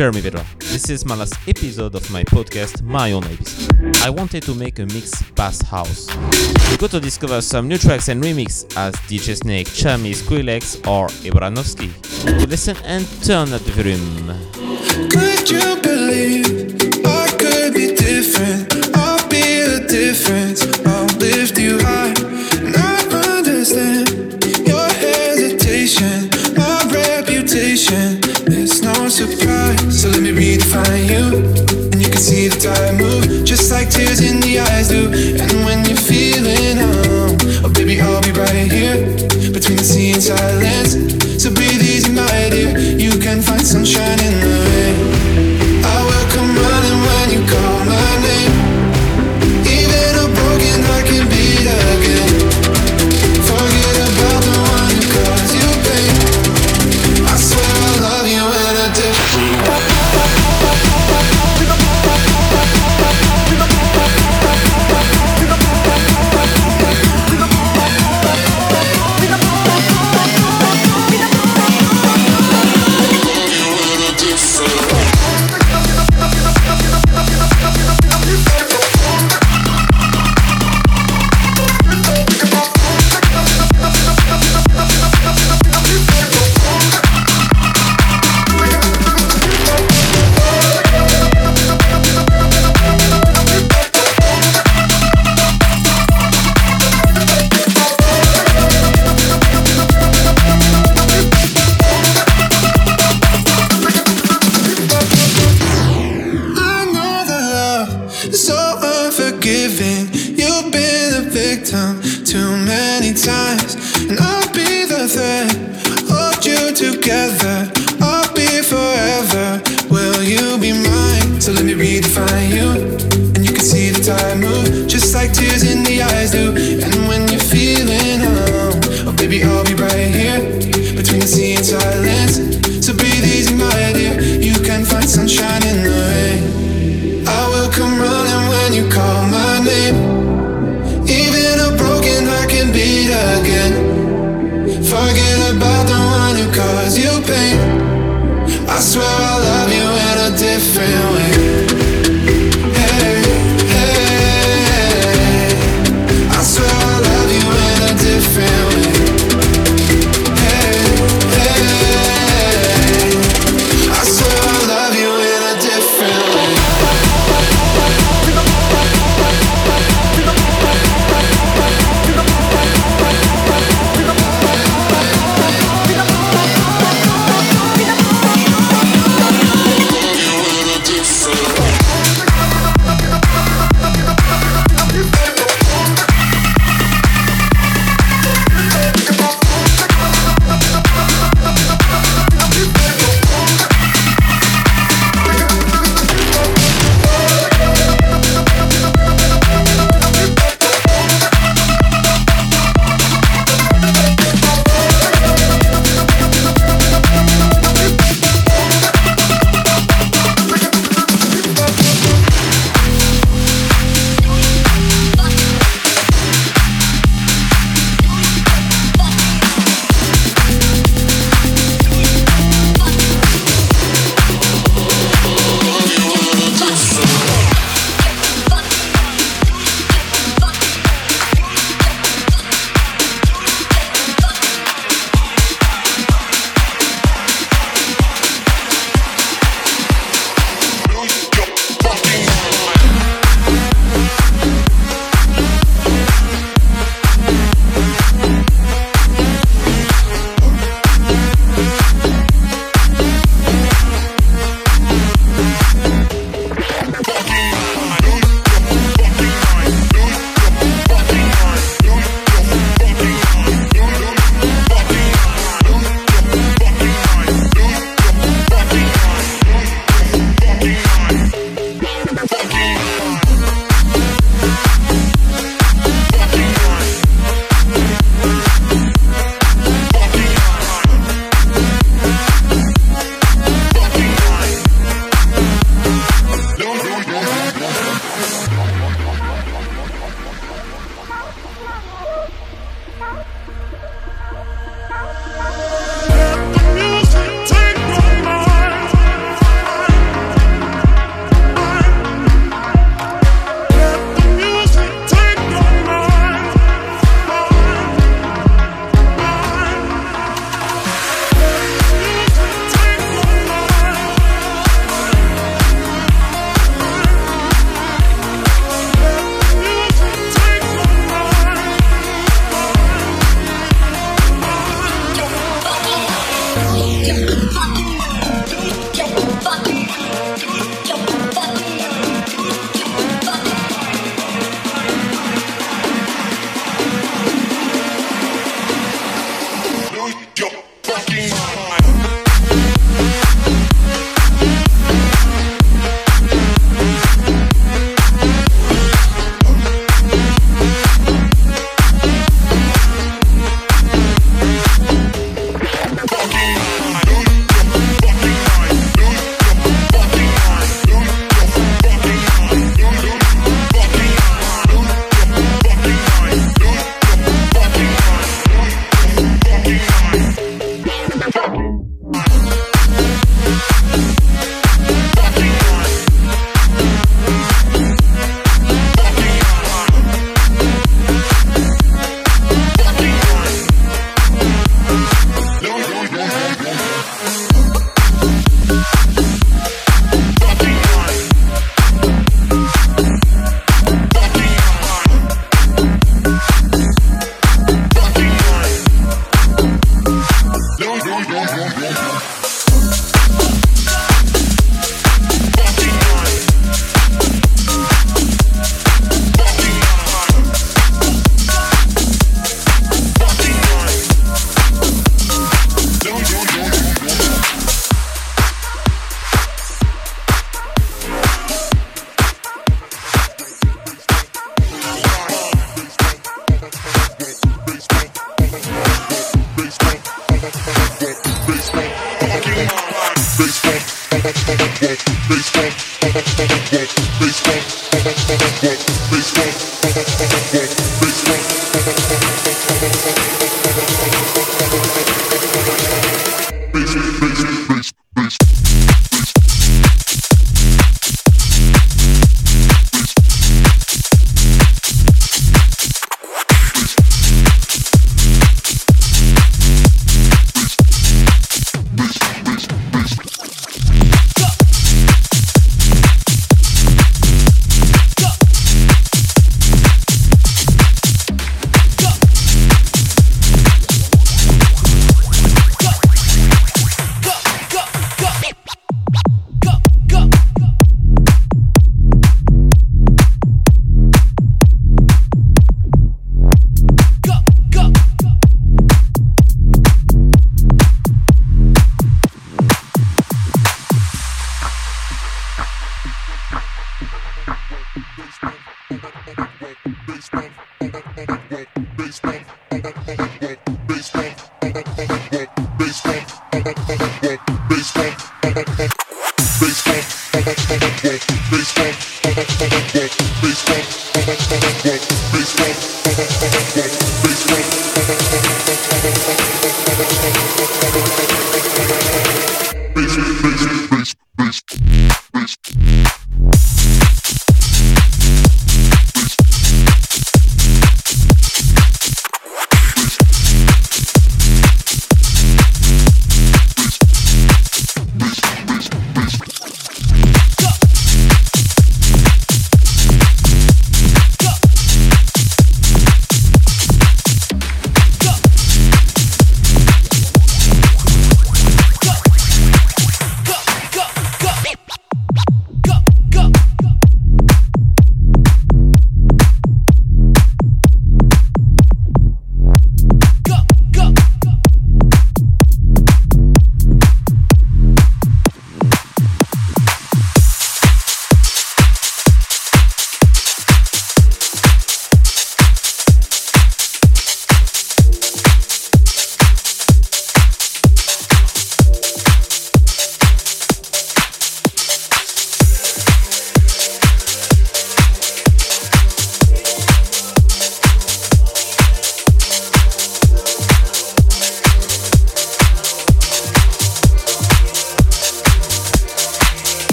Jeremy Vedra. This is my last episode of my podcast, My Own Ibiza. I wanted to make a mix bass house. You got to discover some new tracks and remix as DJ Snake, Tchami, Skrillex, or Ibranovski. Listen and turn up the volume. Could you believe I could be different? I'll be a difference. I'll lift you high. And I understand your hesitation, my reputation. Redefine you. And you can see the tide move, just like tears in the eyes do. And when you're feeling home, oh baby, I'll be right here between the sea and silence. So breathe easy, my dear. You can find sunshine in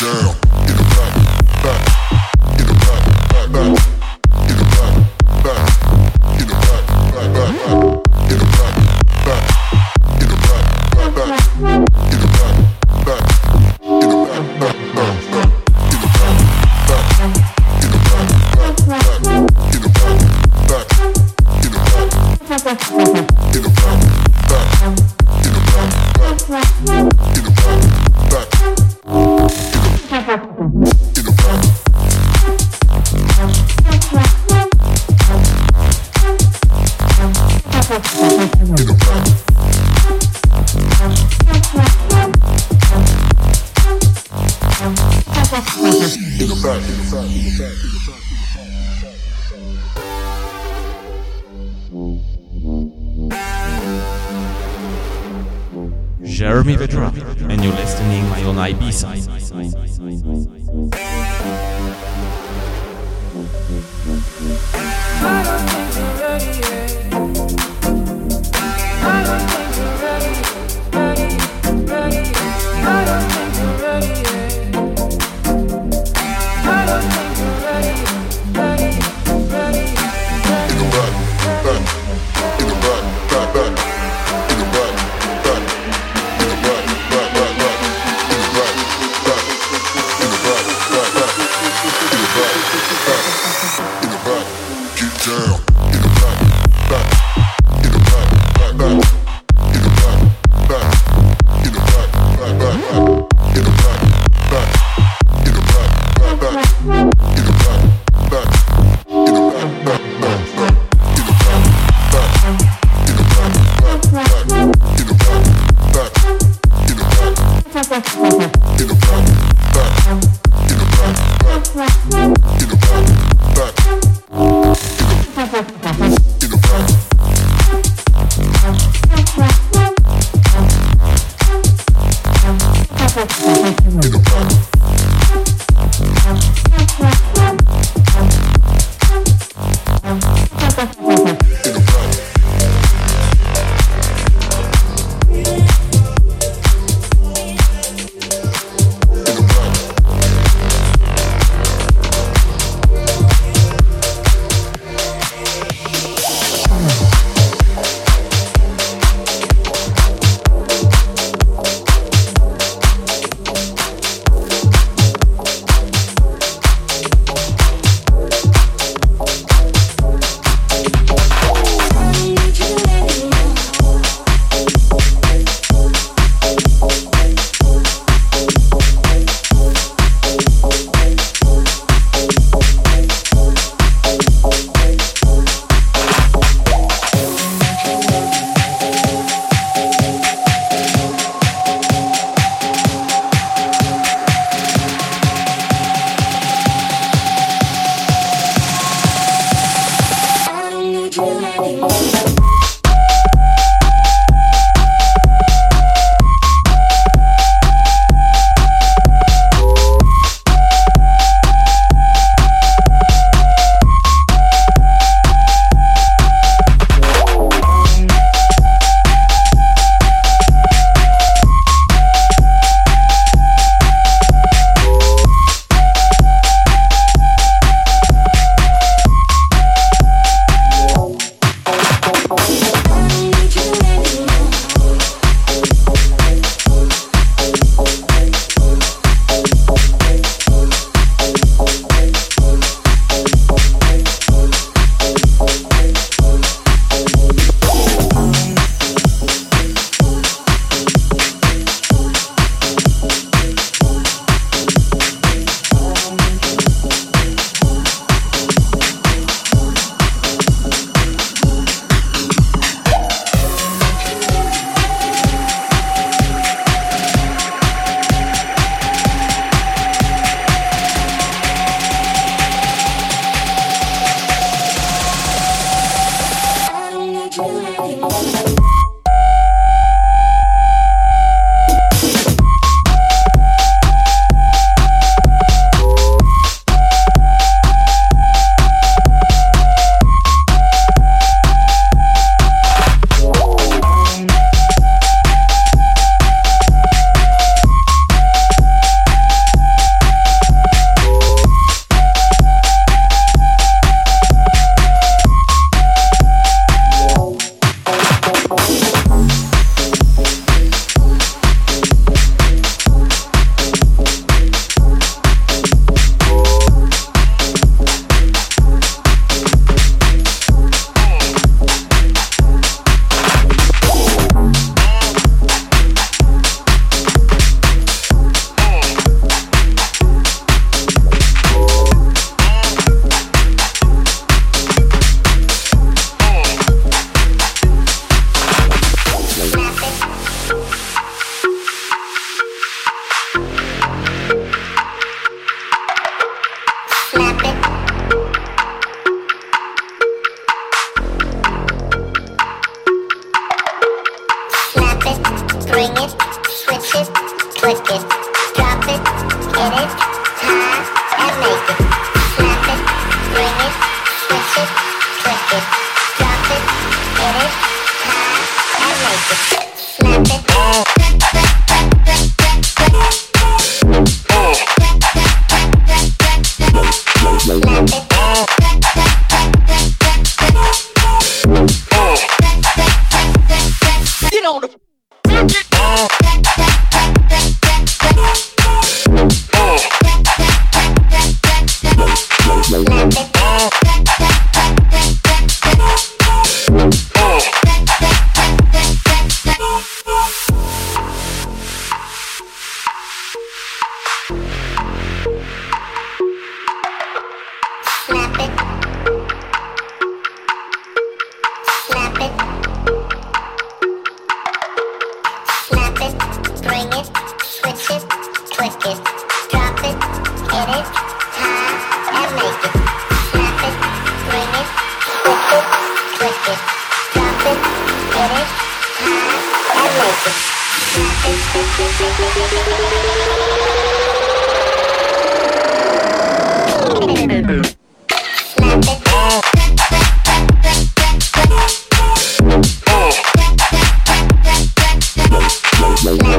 down.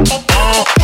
oh.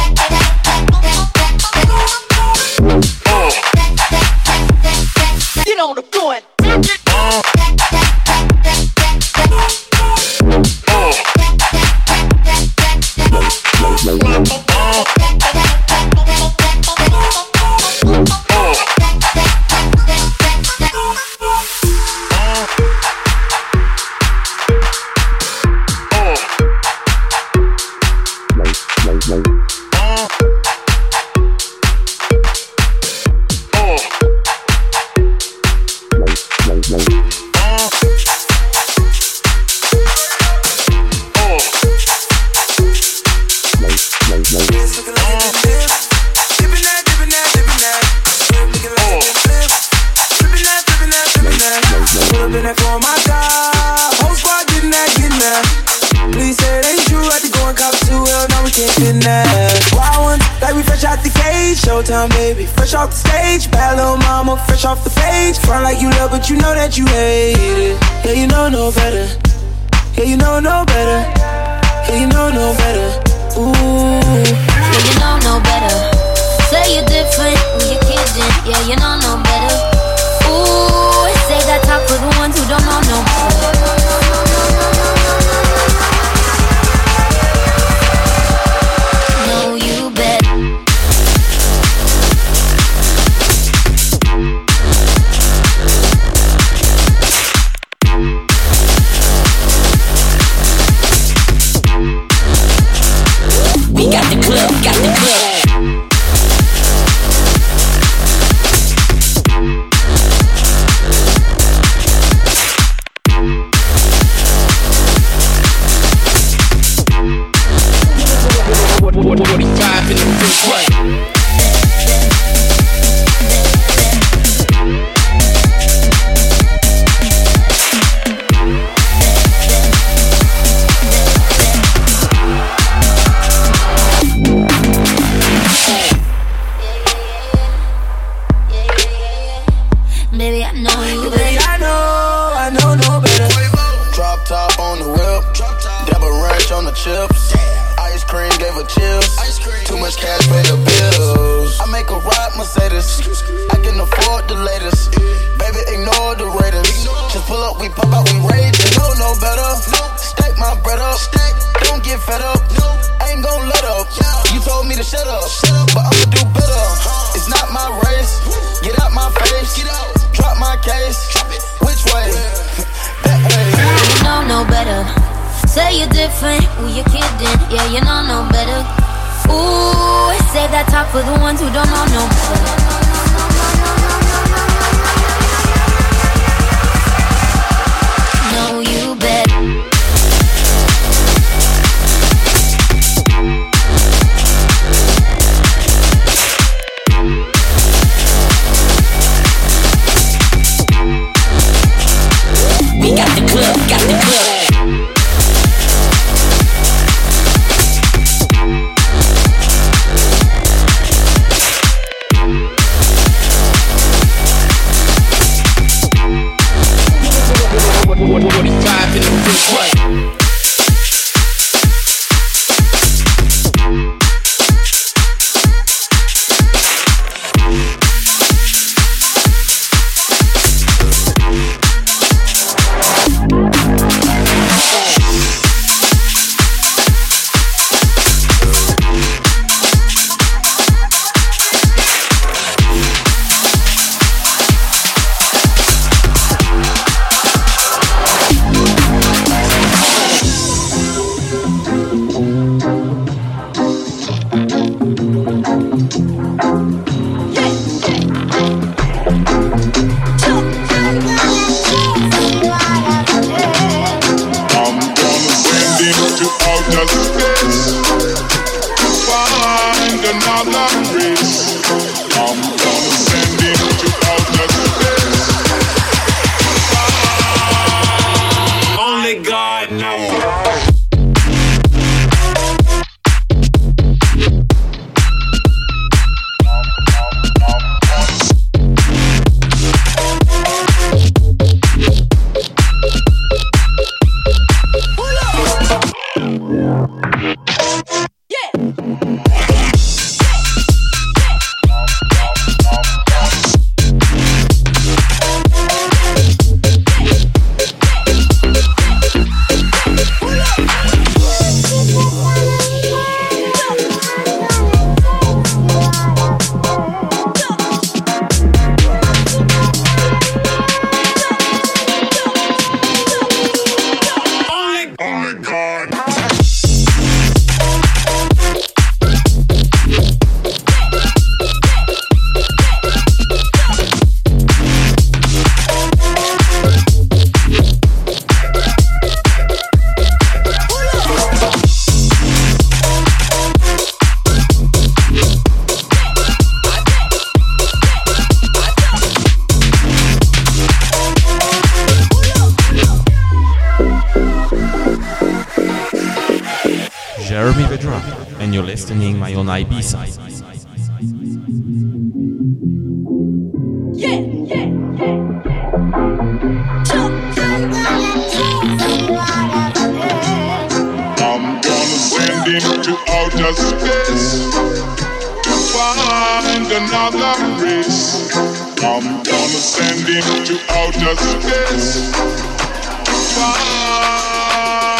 Listening my Ibiza. Yeah, yeah, yeah. I'm gonna send him to outer space to find another race. I'm gonna send him to outer space to find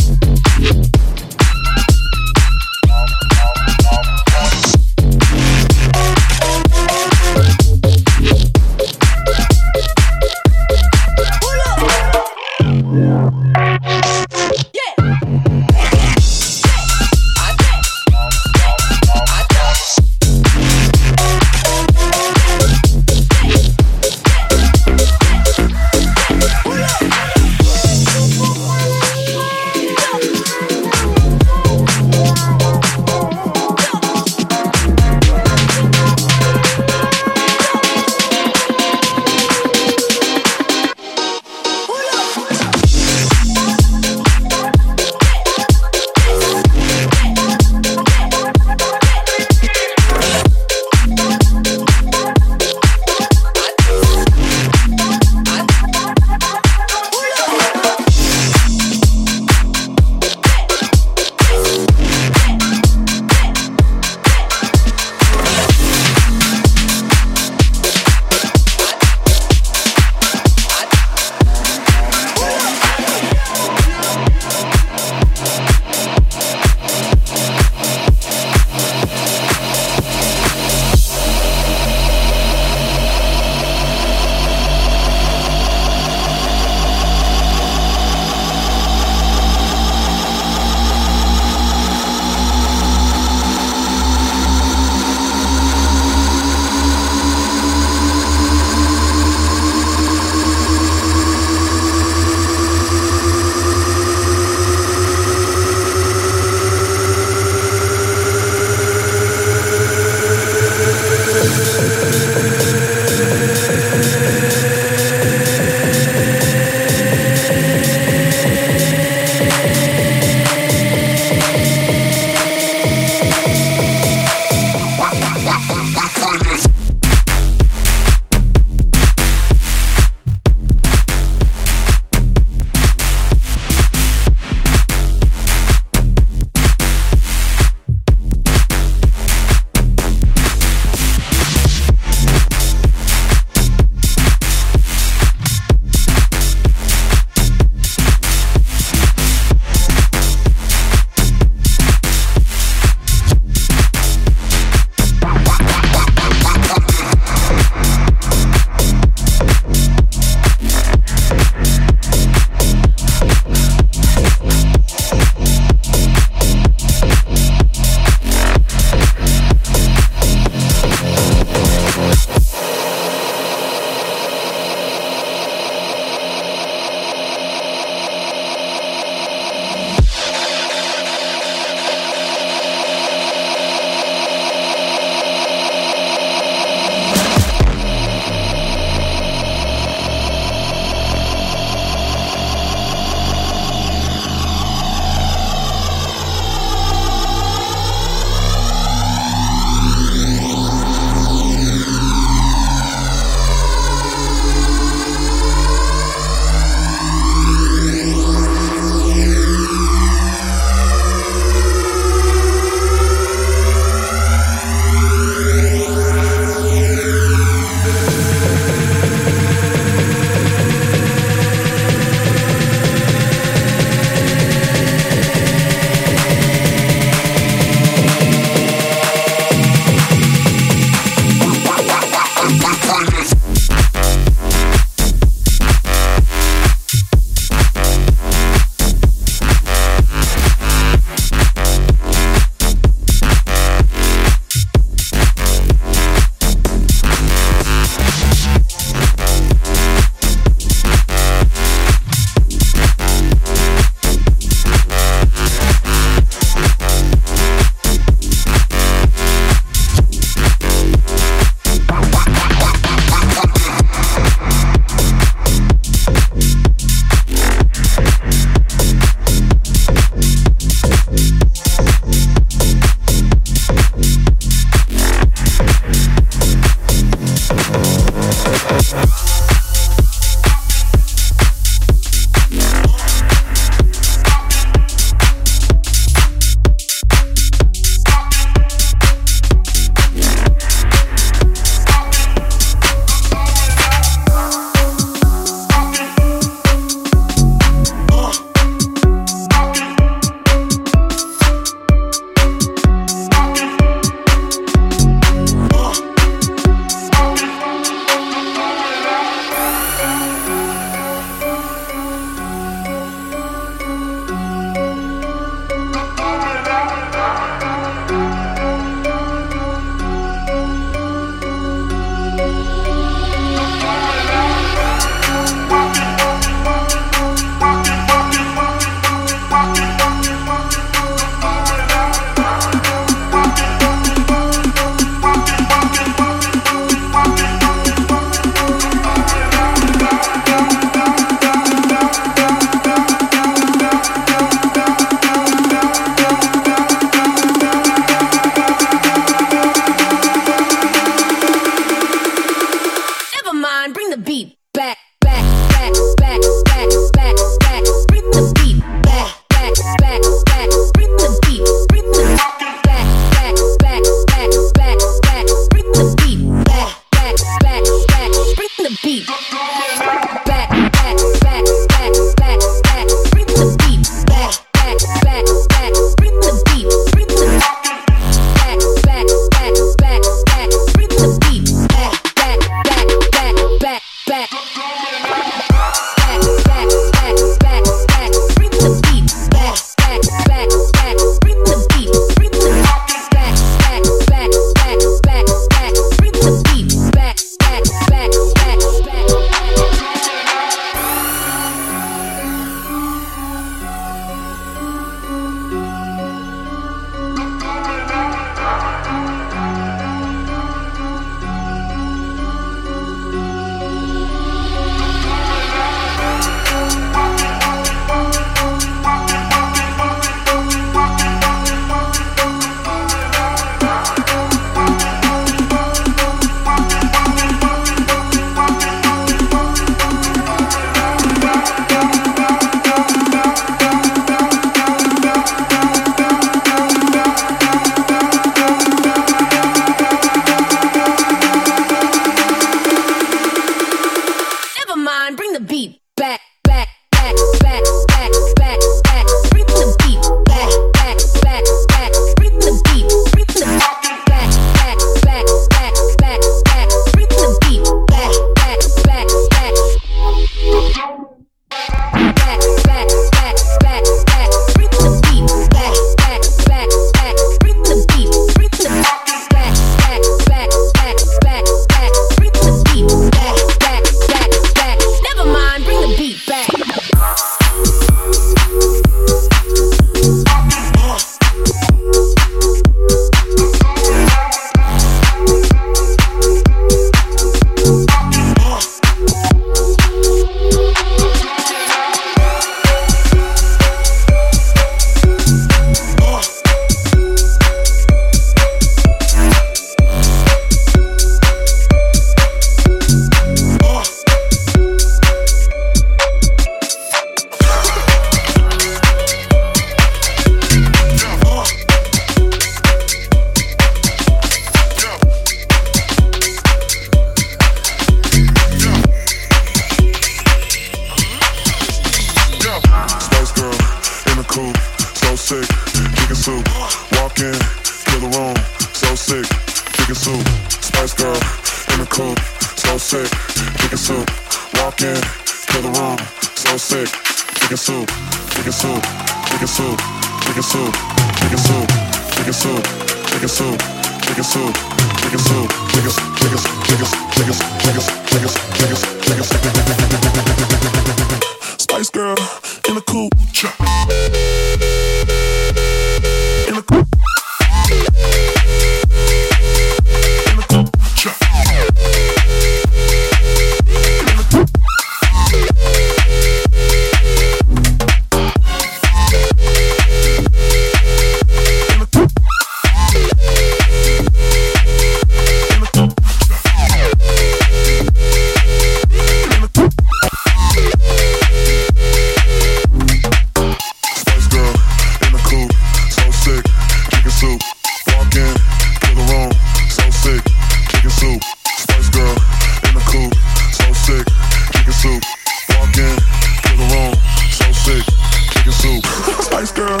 Spice girl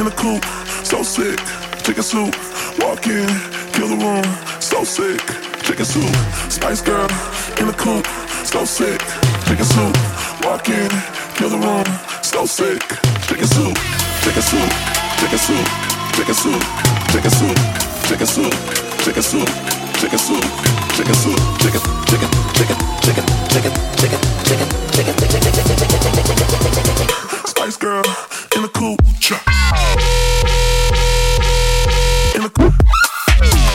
in the coupe, so sick, chicken soup. Walk in, kill the room, so sick, chicken soup. Spice girl in the coupe, so sick, chicken soup. Walk in, kill the room, so sick, chicken soup, chicken soup, chicken soup, chicken soup, chicken soup, chicken soup, chicken soup, chicken soup, chicken soup, chicken, chicken, chicken, chicken, chicken, chicken, chicken, chicken, Spice girl in the coupe, in the coupe.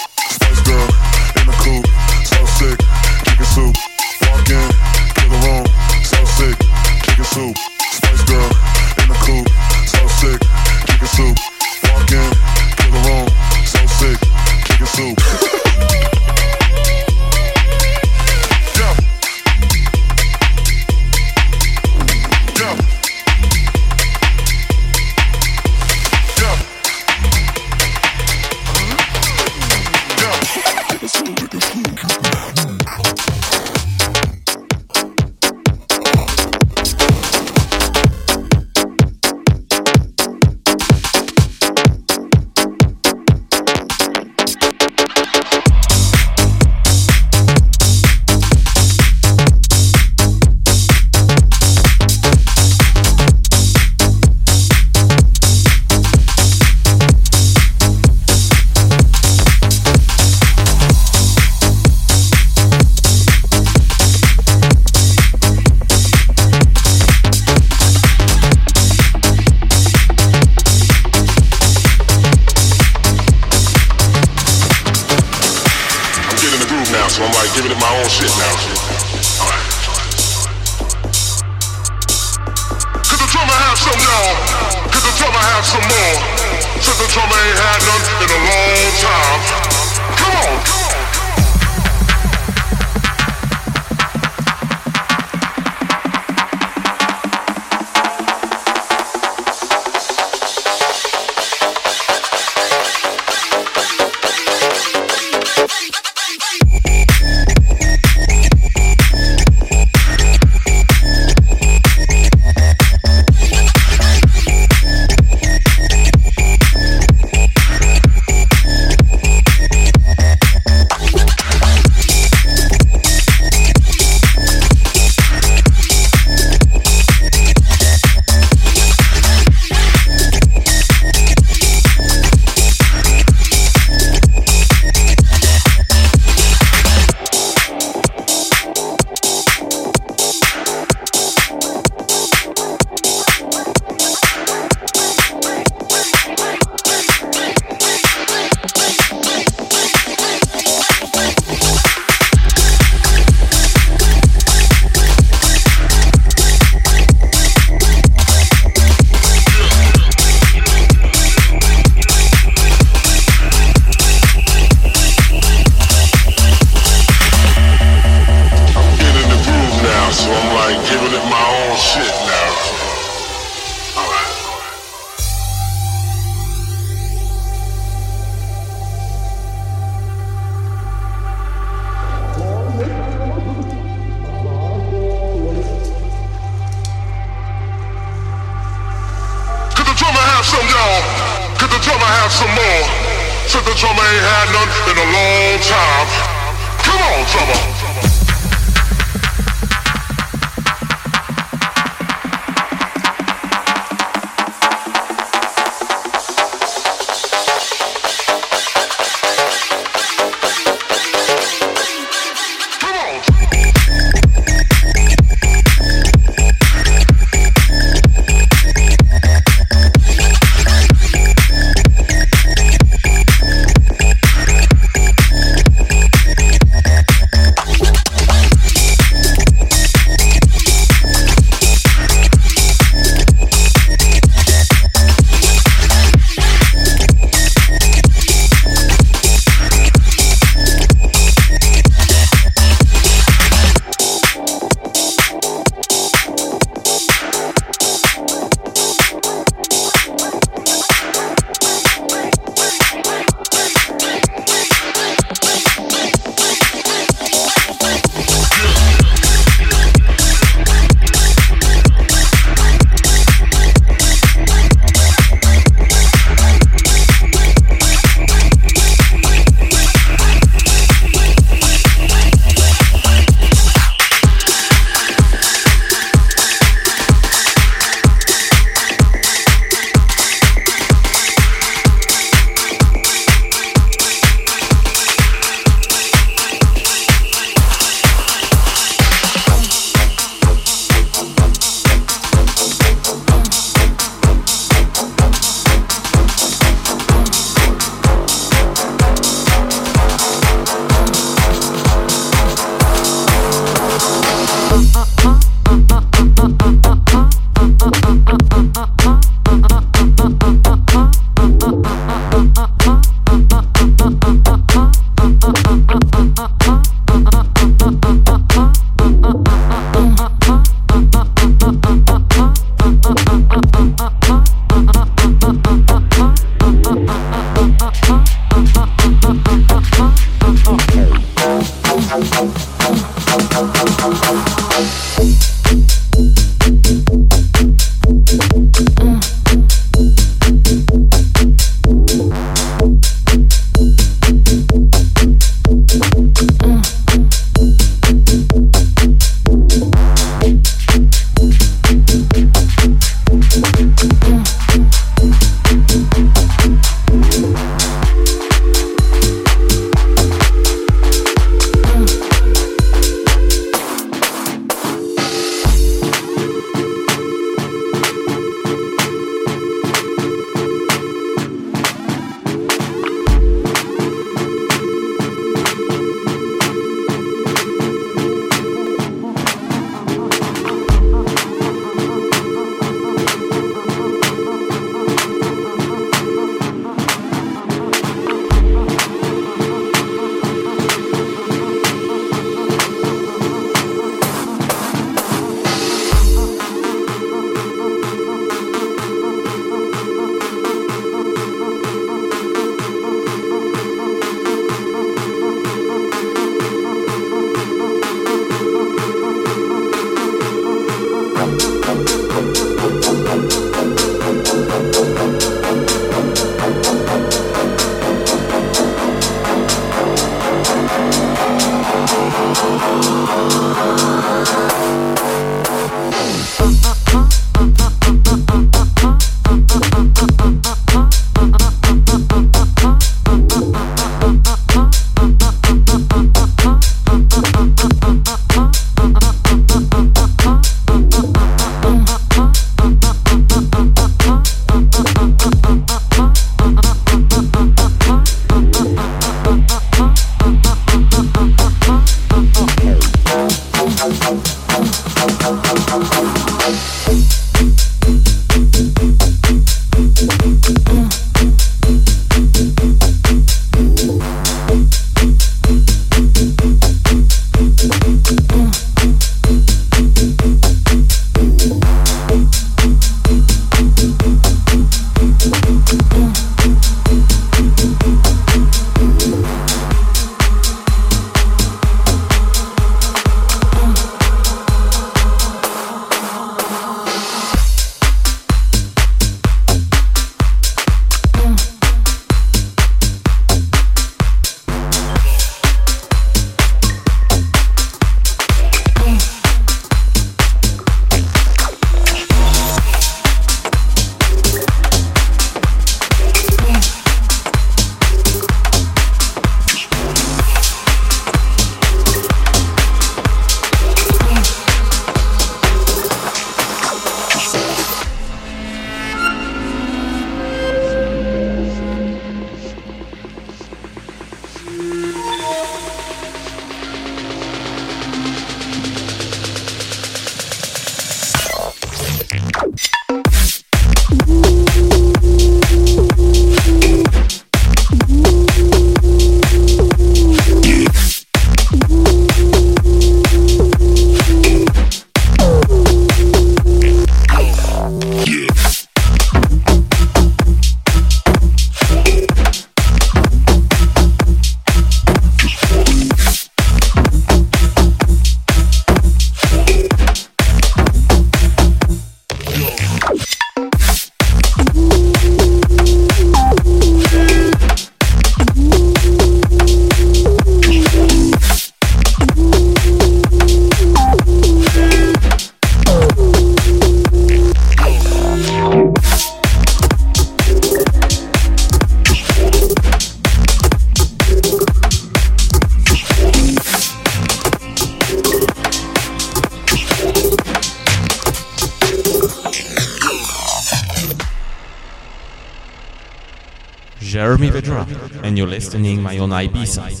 Listening my own Ibiza.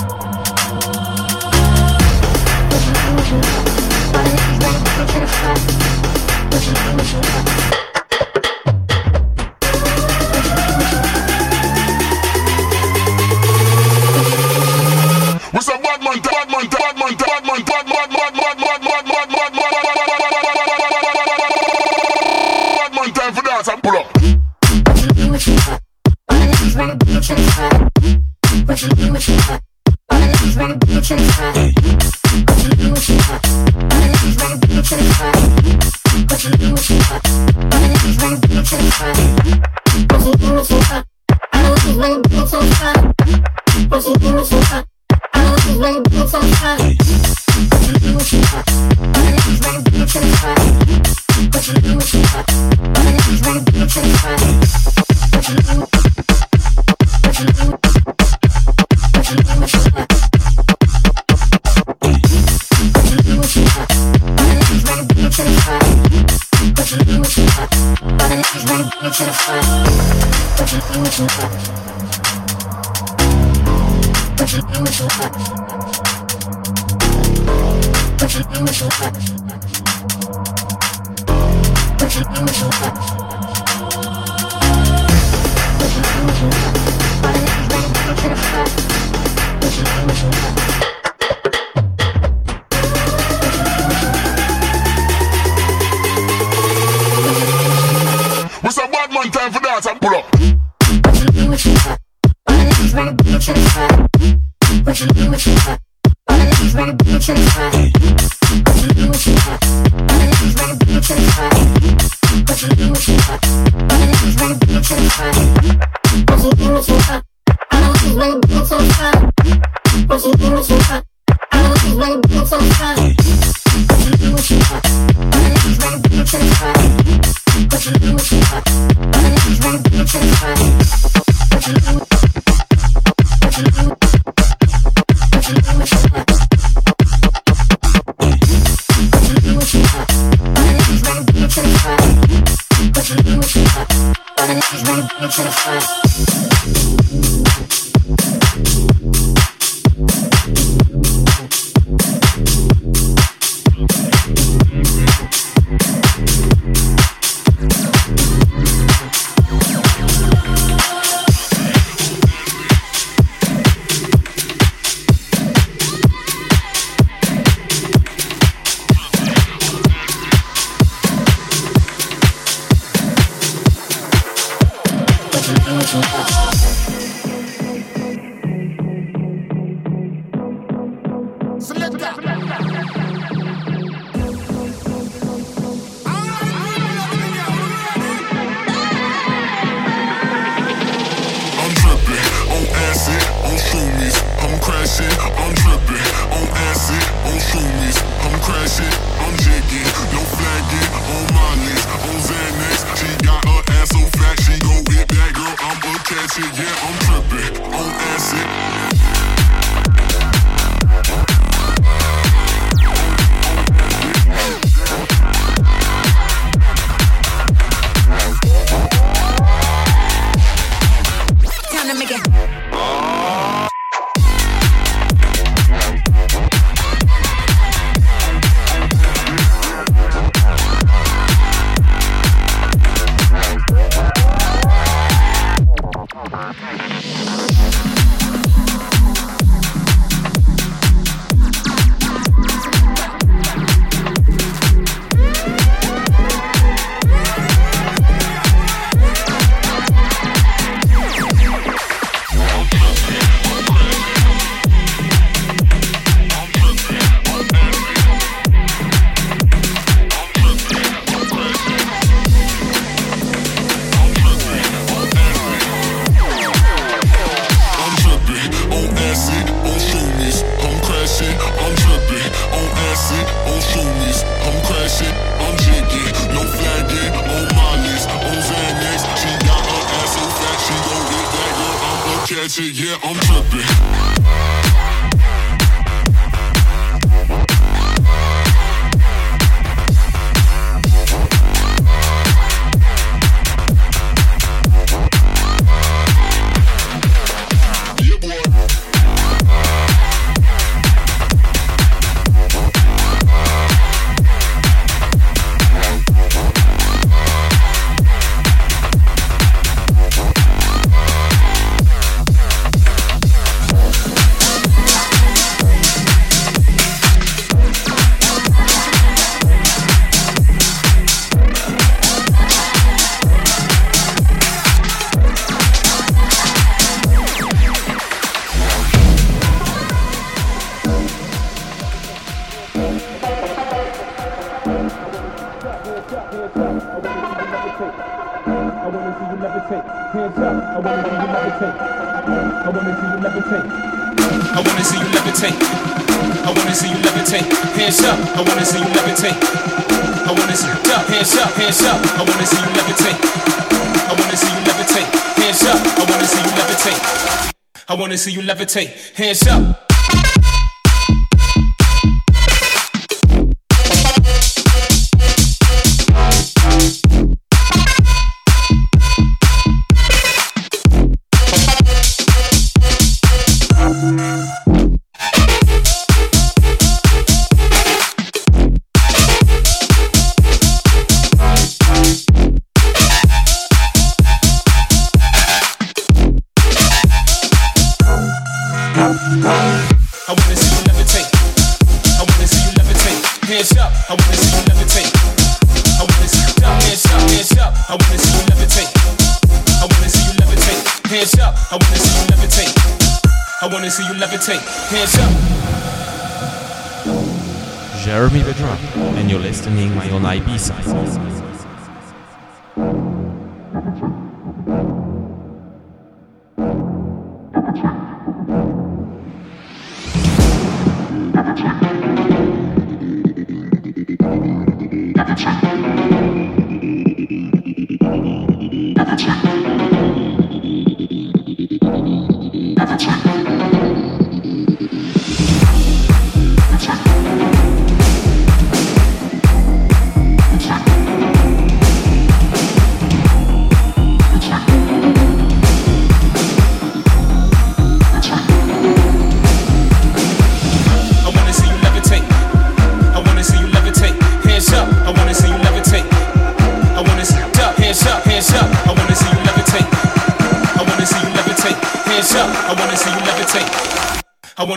time for dance and pull up. What you do. All the ladies wanna be with. What you do. All the ladies wanna be. What you do. All the ladies wanna be. What you do. All the ladies wanna be. What you do wanna be wanna be wanna be. I'm do, what you. do, what Hands up, I wanna see you levitate. I wanna see you levitate. Hands up, I wanna see you levitate. I wanna see you levitate. Hands up.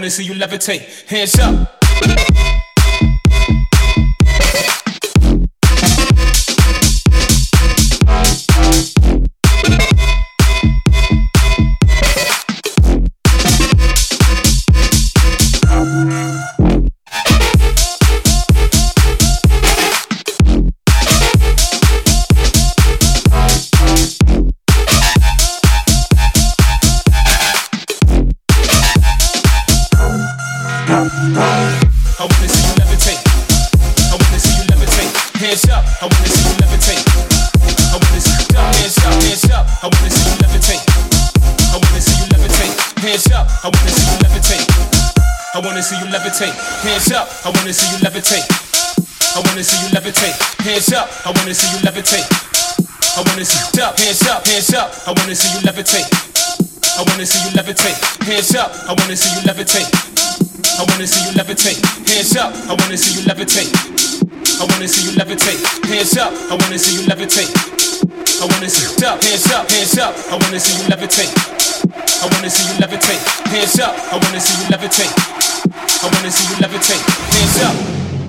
Wanna see you levitate. Hands up. Wanna see you levitate. I wanna see you up. Hands up. Hands up. I wanna see you levitate. I wanna see you levitate. Hands up. I wanna see you levitate. I wanna see you levitate. Hands up. I wanna see you levitate. I wanna see you levitate. Hands up. I wanna see you levitate. I wanna see you up. Hands up. Hands up. I wanna see you levitate. I wanna see you levitate. Hands up. I wanna see you levitate. I wanna see you levitate. Hands up.